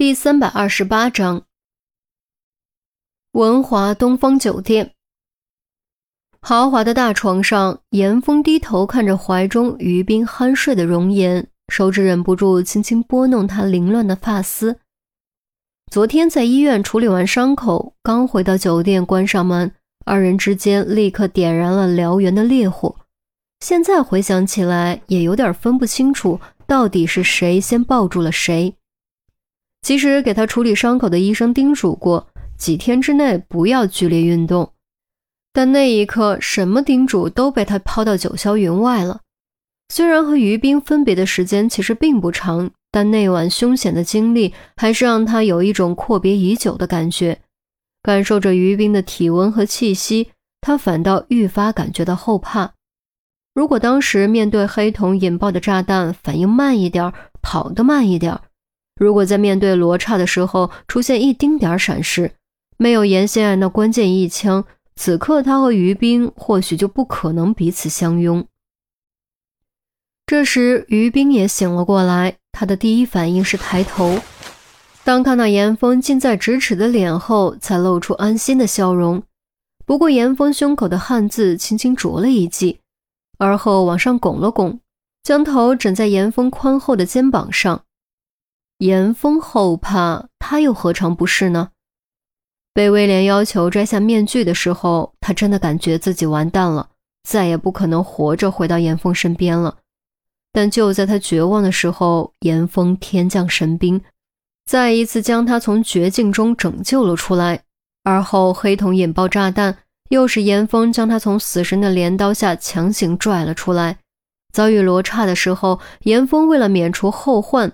第三百二十八章，文华东方酒店，豪华的大床上，严峰低头看着怀中于冰酣睡的容颜，手指忍不住轻轻拨弄她凌乱的发丝。昨天在医院处理完伤口，刚回到酒店，关上门，二人之间立刻点燃了燎原的烈火。现在回想起来，也有点分不清楚，到底是谁先抱住了谁。其实给他处理伤口的医生叮嘱过，几天之内不要剧烈运动，但那一刻什么叮嘱都被他抛到九霄云外了。虽然和于冰分别的时间其实并不长，但那晚凶险的经历还是让他有一种阔别已久的感觉。感受着于冰的体温和气息，他反倒愈发感觉到后怕。如果当时面对黑瞳引爆的炸弹，反应慢一点，跑得慢一点。如果在面对罗刹的时候出现一丁点闪失，没有严心爱那关键一枪，此刻他和于冰或许就不可能彼此相拥。这时，于冰也醒了过来，他的第一反应是抬头，当看到严峰近在咫尺的脸后，才露出安心的笑容。不过，严峰胸口的汗渍轻轻啄了一记，而后往上拱了拱，将头枕在严峰宽厚的肩膀上。严峰后怕，他又何尝不是呢？被威廉要求摘下面具的时候，他真的感觉自己完蛋了，再也不可能活着回到严峰身边了。但就在他绝望的时候，严峰天降神兵，再一次将他从绝境中拯救了出来。而后黑瞳引爆炸弹，又是严峰将他从死神的镰刀下强行拽了出来。遭遇罗刹的时候，严峰为了免除后患。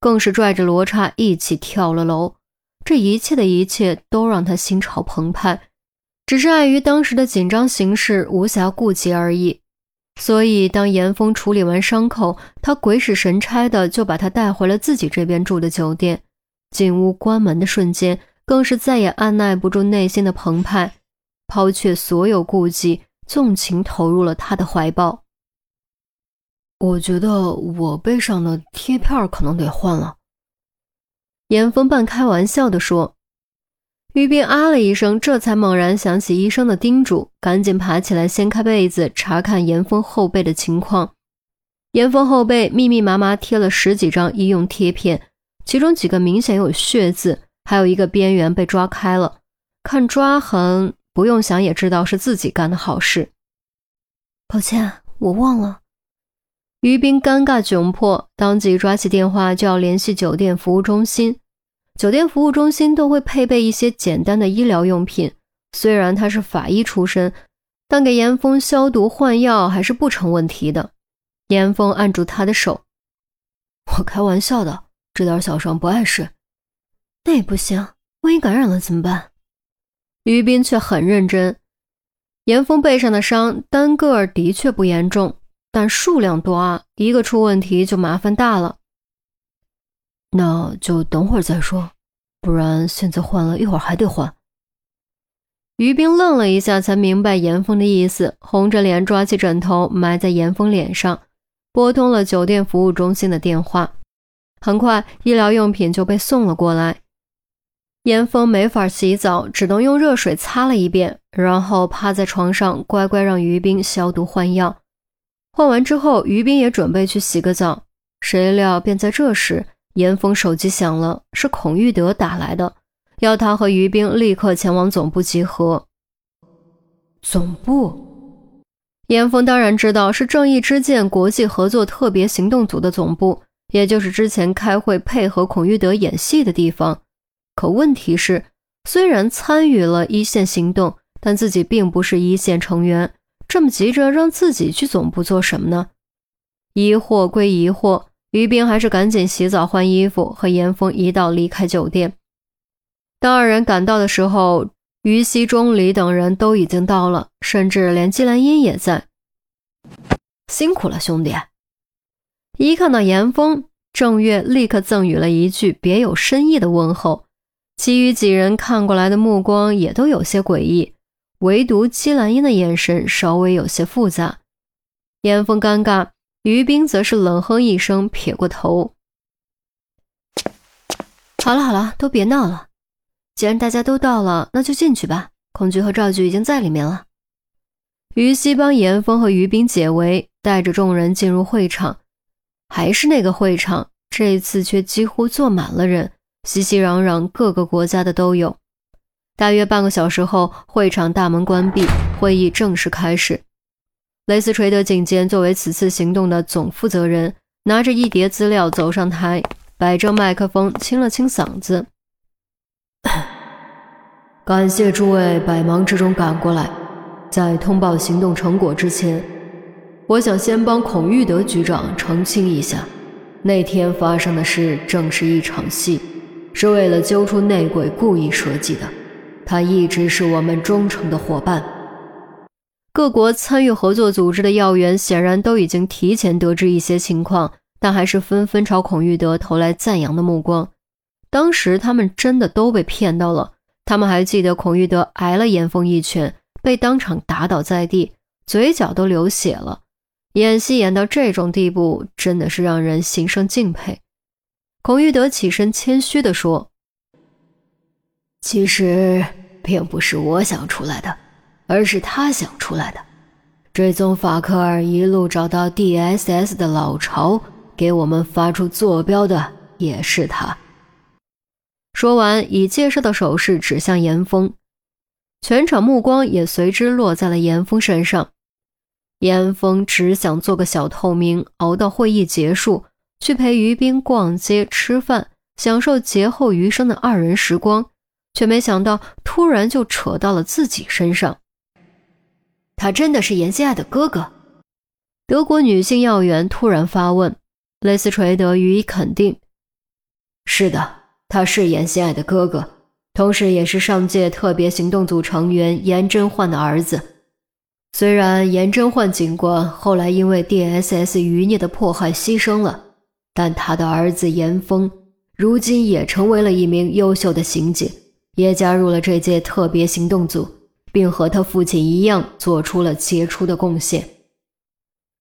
更是拽着罗刹一起跳了楼，这一切的一切都让他心潮澎湃，只是碍于当时的紧张形势，无暇顾及而已。所以，当严峰处理完伤口，他鬼使神差的就把他带回了自己这边住的酒店。进屋关门的瞬间，更是再也按耐不住内心的澎湃，抛却所有顾忌，纵情投入了他的怀抱。我觉得我背上的贴片可能得换了。严峰半开玩笑地说。于斌啊了一声，这才猛然想起医生的叮嘱，赶紧爬起来掀开被子查看严峰后背的情况。严峰后背密密麻麻贴了十几张医用贴片，其中几个明显有血渍，还有一个边缘被抓开了。看抓痕，不用想也知道是自己干的好事。抱歉，我忘了。于斌尴尬窘迫，当即抓起电话就要联系酒店服务中心。酒店服务中心都会配备一些简单的医疗用品。虽然他是法医出身，但给严峰消毒换药还是不成问题的。严峰按住他的手：“我开玩笑的，这点小伤不碍事。那也不行，万一感染了怎么办？”于斌却很认真。严峰背上的伤单个儿的确不严重。但数量多啊，一个出问题就麻烦大了。那就等会儿再说，不然现在换了一会儿还得换。于冰愣了一下，才明白严峰的意思，红着脸抓起枕头埋在严峰脸上，拨通了酒店服务中心的电话。很快，医疗用品就被送了过来。严峰没法洗澡，只能用热水擦了一遍，然后趴在床上乖乖让于冰消毒换药。换完之后，于斌也准备去洗个澡，谁料便在这时，严峰手机响了，是孔玉德打来的，要他和于斌立刻前往总部集合。总部，严峰当然知道是正义之剑国际合作特别行动组的总部，也就是之前开会配合孔玉德演戏的地方。可问题是，虽然参与了一线行动，但自己并不是一线成员。这么急着让自己去总部做什么呢？疑惑归疑惑，于冰还是赶紧洗澡换衣服，和严峰一道离开酒店。当二人赶到的时候，于西、钟离等人都已经到了，甚至连季兰英也在。辛苦了，兄弟！一看到严峰，郑月立刻赠予了一句别有深意的问候，其余几人看过来的目光也都有些诡异。唯独姬兰英的眼神稍微有些复杂，严峰尴尬，于冰则是冷哼一声，撇过头。好了好了，都别闹了。既然大家都到了，那就进去吧。孔局和赵局已经在里面了。于西帮严峰和于斌解围，带着众人进入会场。还是那个会场，这一次却几乎坐满了人，熙熙攘攘，各个国家的都有。大约半个小时后，会场大门关闭，会议正式开始。雷斯垂德警监作为此次行动的总负责人，拿着一叠资料走上台，摆正麦克风，清了清嗓子：“ 感谢诸位百忙之中赶过来。在通报行动成果之前，我想先帮孔玉德局长澄清一下，那天发生的事正是一场戏，是为了揪出内鬼故意设计的。”他一直是我们忠诚的伙伴。各国参与合作组织的要员显然都已经提前得知一些情况，但还是纷纷朝孔玉德投来赞扬的目光。当时他们真的都被骗到了。他们还记得孔玉德挨了严峰一拳，被当场打倒在地，嘴角都流血了。演戏演到这种地步，真的是让人心生敬佩。孔玉德起身谦虚地说：“其实。”并不是我想出来的，而是他想出来的。追踪法克尔一路找到 DSS 的老巢，给我们发出坐标的也是他。说完，以介绍的手势指向严峰，全场目光也随之落在了严峰身上。严峰只想做个小透明，熬到会议结束，去陪于斌逛街、吃饭，享受劫后余生的二人时光。却没想到，突然就扯到了自己身上。他真的是严希爱的哥哥？德国女性要员突然发问。雷斯垂德予以肯定：“是的，他是严希爱的哥哥，同时也是上届特别行动组成员严真焕的儿子。虽然严真焕警官后来因为 DSS 余孽的迫害牺牲了，但他的儿子严峰如今也成为了一名优秀的刑警。”也加入了这届特别行动组，并和他父亲一样做出了杰出的贡献。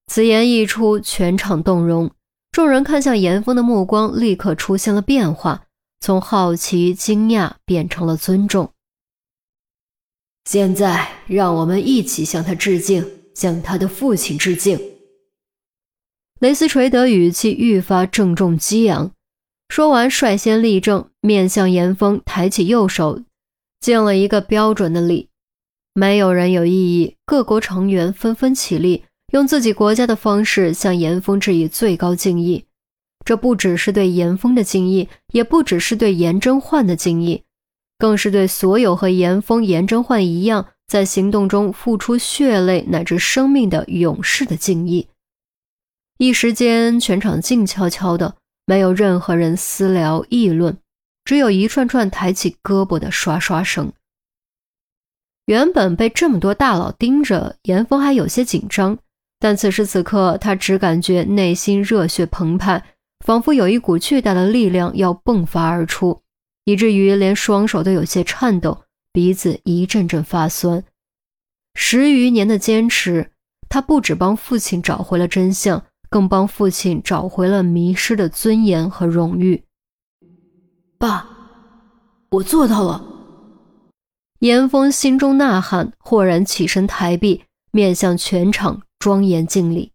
此言一出，全场动容，众人看向严峰的目光立刻出现了变化，从好奇、惊讶变成了尊重。现在，让我们一起向他致敬，向他的父亲致敬。雷斯垂德语气愈发郑重激昂。说完，率先立正，面向严峰，抬起右手，敬了一个标准的礼。没有人有异议，各国成员纷纷起立，用自己国家的方式向严峰致以最高敬意。这不只是对严峰的敬意，也不只是对严真焕的敬意，更是对所有和严峰、严真焕一样在行动中付出血泪乃至生命的勇士的敬意。一时间，全场静悄悄的。没有任何人私聊议论，只有一串串抬起胳膊的刷刷声。原本被这么多大佬盯着，严峰还有些紧张，但此时此刻，他只感觉内心热血澎湃，仿佛有一股巨大的力量要迸发而出，以至于连双手都有些颤抖，鼻子一阵阵发酸。十余年的坚持，他不止帮父亲找回了真相。更帮父亲找回了迷失的尊严和荣誉。爸，我做到了！严峰心中呐喊，豁然起身抬臂，面向全场庄严敬礼。